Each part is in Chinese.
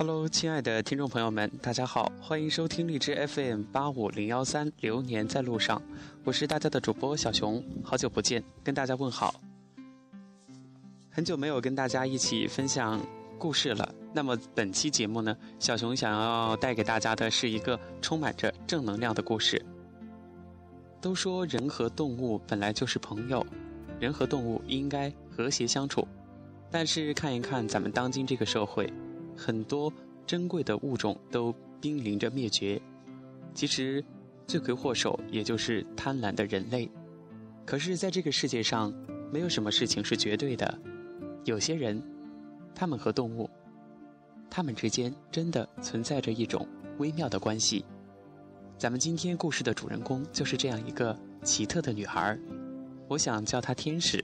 Hello，亲爱的听众朋友们，大家好，欢迎收听荔枝 FM 八五零幺三《流年在路上》，我是大家的主播小熊，好久不见，跟大家问好。很久没有跟大家一起分享故事了，那么本期节目呢，小熊想要带给大家的是一个充满着正能量的故事。都说人和动物本来就是朋友，人和动物应该和谐相处。但是看一看咱们当今这个社会，很多珍贵的物种都濒临着灭绝。其实，罪魁祸首也就是贪婪的人类。可是，在这个世界上，没有什么事情是绝对的。有些人，他们和动物，他们之间真的存在着一种微妙的关系。咱们今天故事的主人公就是这样一个奇特的女孩，我想叫她天使。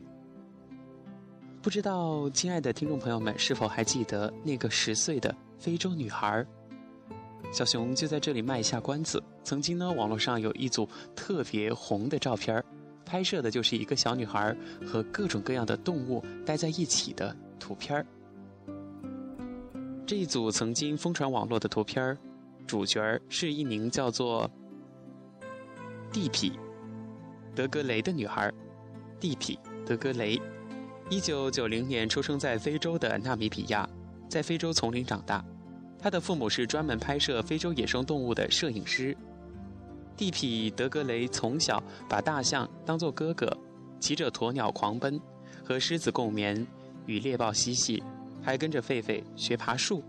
不知道亲爱的听众朋友们是否还记得那个十岁的非洲女孩？小熊就在这里卖一下关子。曾经呢，网络上有一组特别红的照片，拍摄的就是一个小女孩和各种各样的动物待在一起的图片这一组曾经疯传网络的图片主角是一名叫做地痞德格雷的女孩，地痞德格雷，一九九零年出生在非洲的纳米比亚，在非洲丛林长大。她的父母是专门拍摄非洲野生动物的摄影师。地痞德格雷从小把大象当作哥哥，骑着鸵鸟狂奔，和狮子共眠，与猎豹嬉戏，还跟着狒狒学爬树。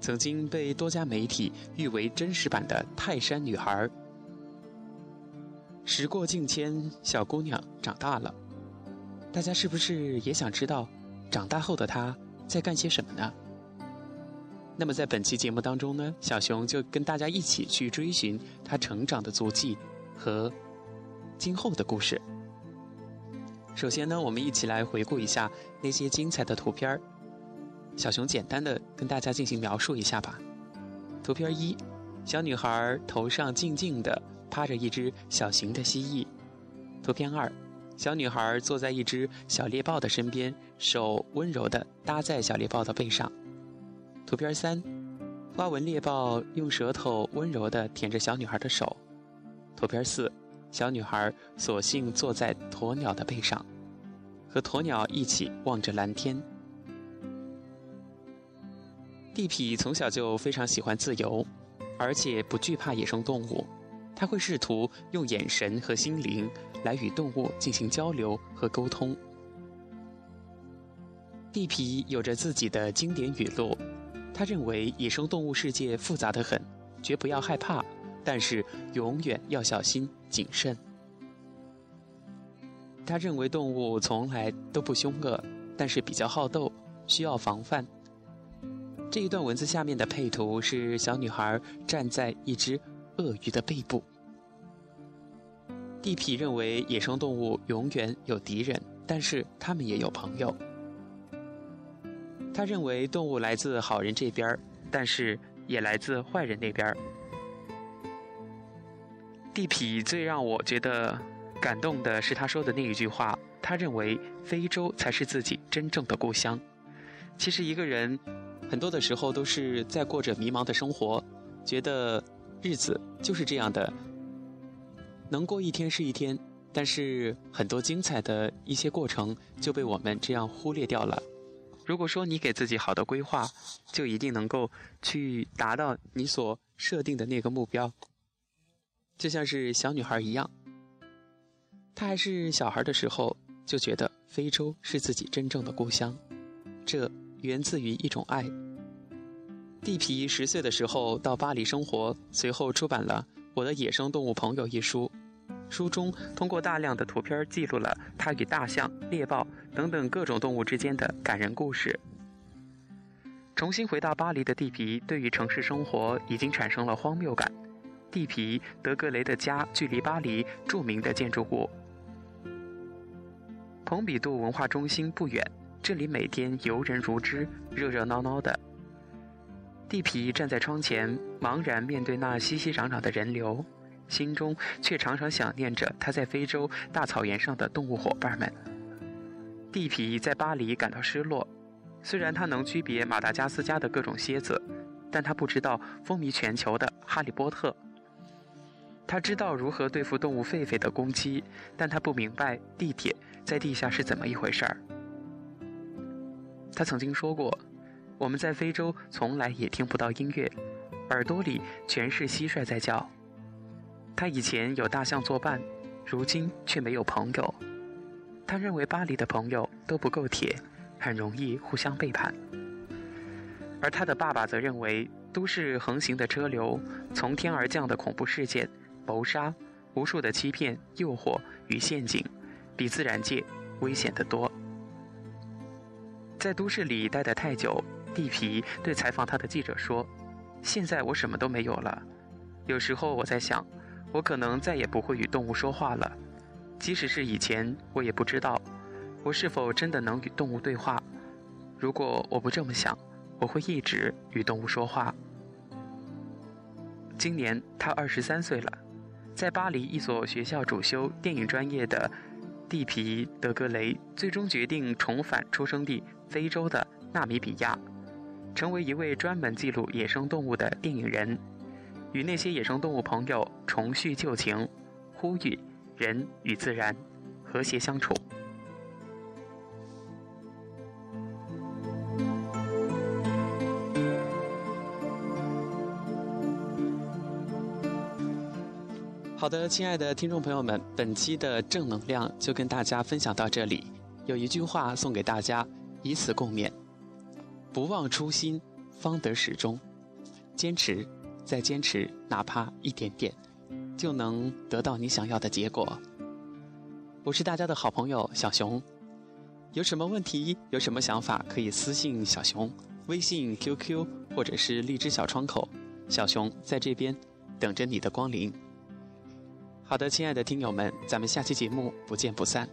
曾经被多家媒体誉为真实版的泰山女孩。时过境迁，小姑娘长大了，大家是不是也想知道，长大后的她在干些什么呢？那么在本期节目当中呢，小熊就跟大家一起去追寻她成长的足迹和今后的故事。首先呢，我们一起来回顾一下那些精彩的图片儿。小熊简单的跟大家进行描述一下吧。图片一，小女孩头上静静的趴着一只小型的蜥蜴。图片二，小女孩坐在一只小猎豹的身边，手温柔的搭在小猎豹的背上。图片三，花纹猎豹用舌头温柔的舔着小女孩的手。图片四，小女孩索性坐在鸵鸟的背上，和鸵鸟一起望着蓝天。地痞从小就非常喜欢自由，而且不惧怕野生动物。他会试图用眼神和心灵来与动物进行交流和沟通。地皮有着自己的经典语录，他认为野生动物世界复杂的很，绝不要害怕，但是永远要小心谨慎。他认为动物从来都不凶恶，但是比较好斗，需要防范。这一段文字下面的配图是小女孩站在一只鳄鱼的背部。地痞认为野生动物永远有敌人，但是他们也有朋友。他认为动物来自好人这边，但是也来自坏人那边。地痞最让我觉得感动的是他说的那一句话，他认为非洲才是自己真正的故乡。其实一个人。很多的时候都是在过着迷茫的生活，觉得日子就是这样的，能过一天是一天。但是很多精彩的一些过程就被我们这样忽略掉了。如果说你给自己好的规划，就一定能够去达到你所设定的那个目标。就像是小女孩一样，她还是小孩的时候就觉得非洲是自己真正的故乡，这。源自于一种爱。地皮十岁的时候到巴黎生活，随后出版了《我的野生动物朋友》一书。书中通过大量的图片记录了他与大象、猎豹等等各种动物之间的感人故事。重新回到巴黎的地皮，对于城市生活已经产生了荒谬感。地皮德格雷的家距离巴黎著名的建筑物蓬比杜文化中心不远。这里每天游人如织，热热闹闹的。地皮站在窗前，茫然面对那熙熙攘攘的人流，心中却常常想念着他在非洲大草原上的动物伙伴们。地皮在巴黎感到失落，虽然他能区别马达加斯加的各种蝎子，但他不知道风靡全球的《哈利波特》。他知道如何对付动物狒狒的攻击，但他不明白地铁在地下是怎么一回事儿。他曾经说过：“我们在非洲从来也听不到音乐，耳朵里全是蟋蟀在叫。”他以前有大象作伴，如今却没有朋友。他认为巴黎的朋友都不够铁，很容易互相背叛。而他的爸爸则认为，都市横行的车流、从天而降的恐怖事件、谋杀、无数的欺骗、诱惑与陷阱，比自然界危险得多。在都市里待得太久，地皮对采访他的记者说：“现在我什么都没有了。有时候我在想，我可能再也不会与动物说话了。即使是以前，我也不知道我是否真的能与动物对话。如果我不这么想，我会一直与动物说话。”今年他二十三岁了，在巴黎一所学校主修电影专业的。蒂皮德格雷最终决定重返出生地非洲的纳米比亚，成为一位专门记录野生动物的电影人，与那些野生动物朋友重叙旧情，呼吁人与自然和谐相处。好的，亲爱的听众朋友们，本期的正能量就跟大家分享到这里。有一句话送给大家，以此共勉：不忘初心，方得始终。坚持，再坚持，哪怕一点点，就能得到你想要的结果。我是大家的好朋友小熊，有什么问题，有什么想法，可以私信小熊，微信、QQ 或者是荔枝小窗口，小熊在这边等着你的光临。好的，亲爱的听友们，咱们下期节目不见不散。